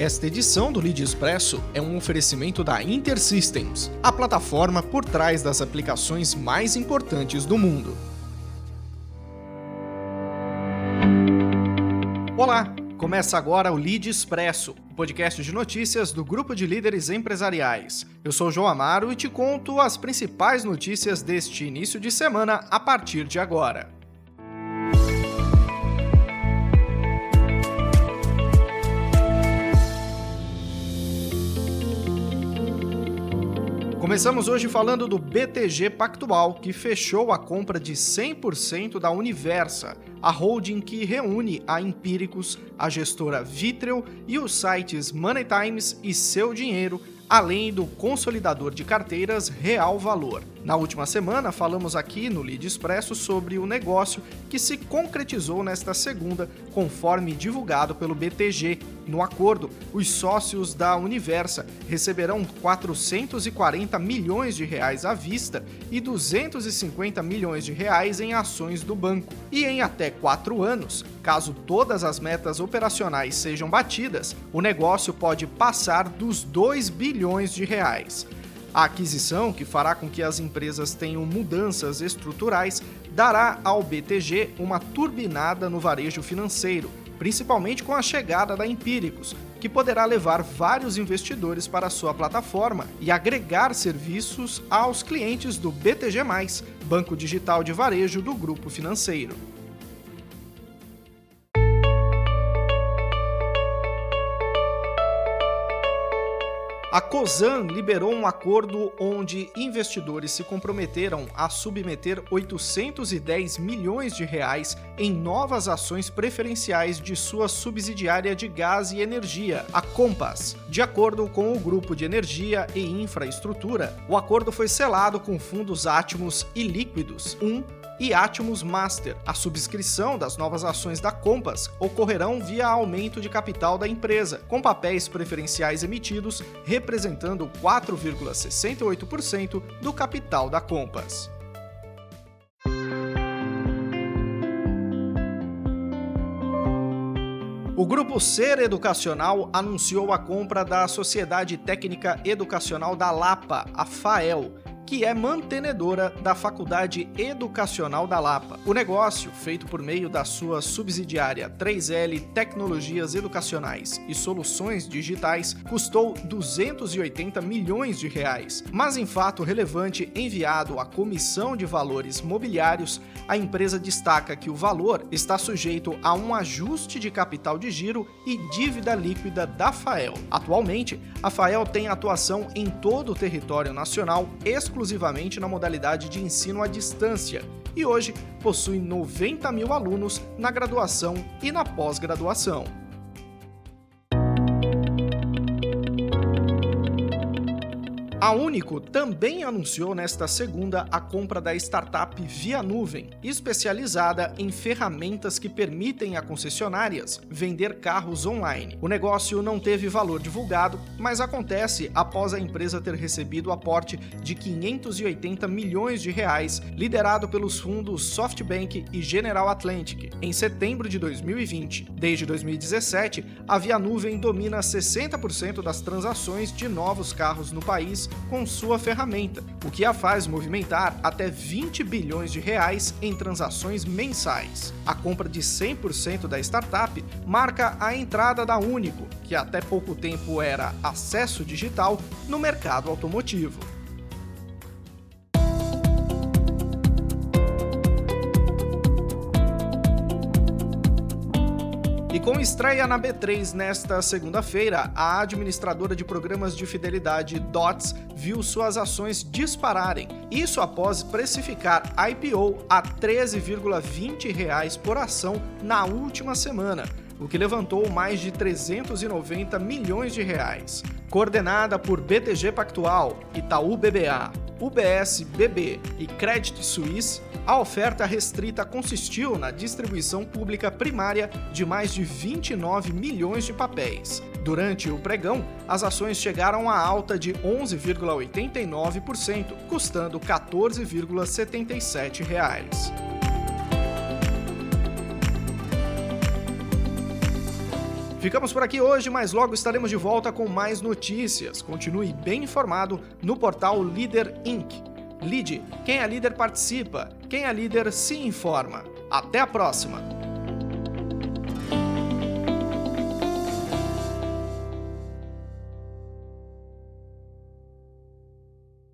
Esta edição do Lead Expresso é um oferecimento da InterSystems, a plataforma por trás das aplicações mais importantes do mundo. Olá, começa agora o Lead Expresso, o podcast de notícias do grupo de líderes empresariais. Eu sou João Amaro e te conto as principais notícias deste início de semana a partir de agora. Começamos hoje falando do BTG Pactual, que fechou a compra de 100% da Universa, a holding que reúne a Empíricos, a gestora Vitrel e os sites Money Times e Seu Dinheiro, além do consolidador de carteiras Real Valor. Na última semana, falamos aqui no Lead Expresso sobre o negócio que se concretizou nesta segunda, conforme divulgado pelo BTG. No acordo, os sócios da Universa receberão 440 milhões de reais à vista e 250 milhões de reais em ações do banco. E em até quatro anos, caso todas as metas operacionais sejam batidas, o negócio pode passar dos 2 bilhões de reais. A aquisição, que fará com que as empresas tenham mudanças estruturais, dará ao BTG uma turbinada no varejo financeiro, principalmente com a chegada da Empíricos, que poderá levar vários investidores para sua plataforma e agregar serviços aos clientes do BTG, banco digital de varejo do grupo financeiro. A COSAN liberou um acordo onde investidores se comprometeram a submeter 810 milhões de reais em novas ações preferenciais de sua subsidiária de gás e energia, a Compass. De acordo com o grupo de energia e infraestrutura, o acordo foi selado com fundos átimos e líquidos, um e Atmos Master. A subscrição das novas ações da Compass ocorrerão via aumento de capital da empresa, com papéis preferenciais emitidos representando 4,68% do capital da Compass. O Grupo Ser Educacional anunciou a compra da Sociedade Técnica Educacional da Lapa, a FAEL, que é mantenedora da Faculdade Educacional da Lapa. O negócio, feito por meio da sua subsidiária 3L Tecnologias Educacionais e Soluções Digitais, custou 280 milhões de reais. Mas em fato relevante enviado à Comissão de Valores Mobiliários, a empresa destaca que o valor está sujeito a um ajuste de capital de giro e dívida líquida da FAEL. Atualmente, a FAEL tem atuação em todo o território nacional, exclusivamente exclusivamente na modalidade de ensino à distância e hoje possui 90 mil alunos na graduação e na pós-graduação. A Único também anunciou nesta segunda a compra da startup Via Nuvem, especializada em ferramentas que permitem a concessionárias vender carros online. O negócio não teve valor divulgado, mas acontece após a empresa ter recebido o aporte de 580 milhões de reais, liderado pelos fundos SoftBank e General Atlantic, em setembro de 2020. Desde 2017, a Via Nuvem domina 60% das transações de novos carros no país com sua ferramenta, o que a faz movimentar até 20 bilhões de reais em transações mensais. A compra de 100% da startup marca a entrada da Único, que até pouco tempo era acesso digital, no mercado automotivo. E com estreia na B3 nesta segunda-feira, a administradora de programas de fidelidade DOTS viu suas ações dispararem. Isso após precificar IPO a R$ 13,20 por ação na última semana o que levantou mais de 390 milhões de reais. Coordenada por BTG Pactual, Itaú BBA, UBS BB e Credit Suisse, a oferta restrita consistiu na distribuição pública primária de mais de 29 milhões de papéis. Durante o pregão, as ações chegaram a alta de 11,89%, custando R$ 14,77. Ficamos por aqui hoje, mas logo estaremos de volta com mais notícias. Continue bem informado no portal Líder Inc. Lide, quem é líder participa, quem é líder se informa. Até a próxima!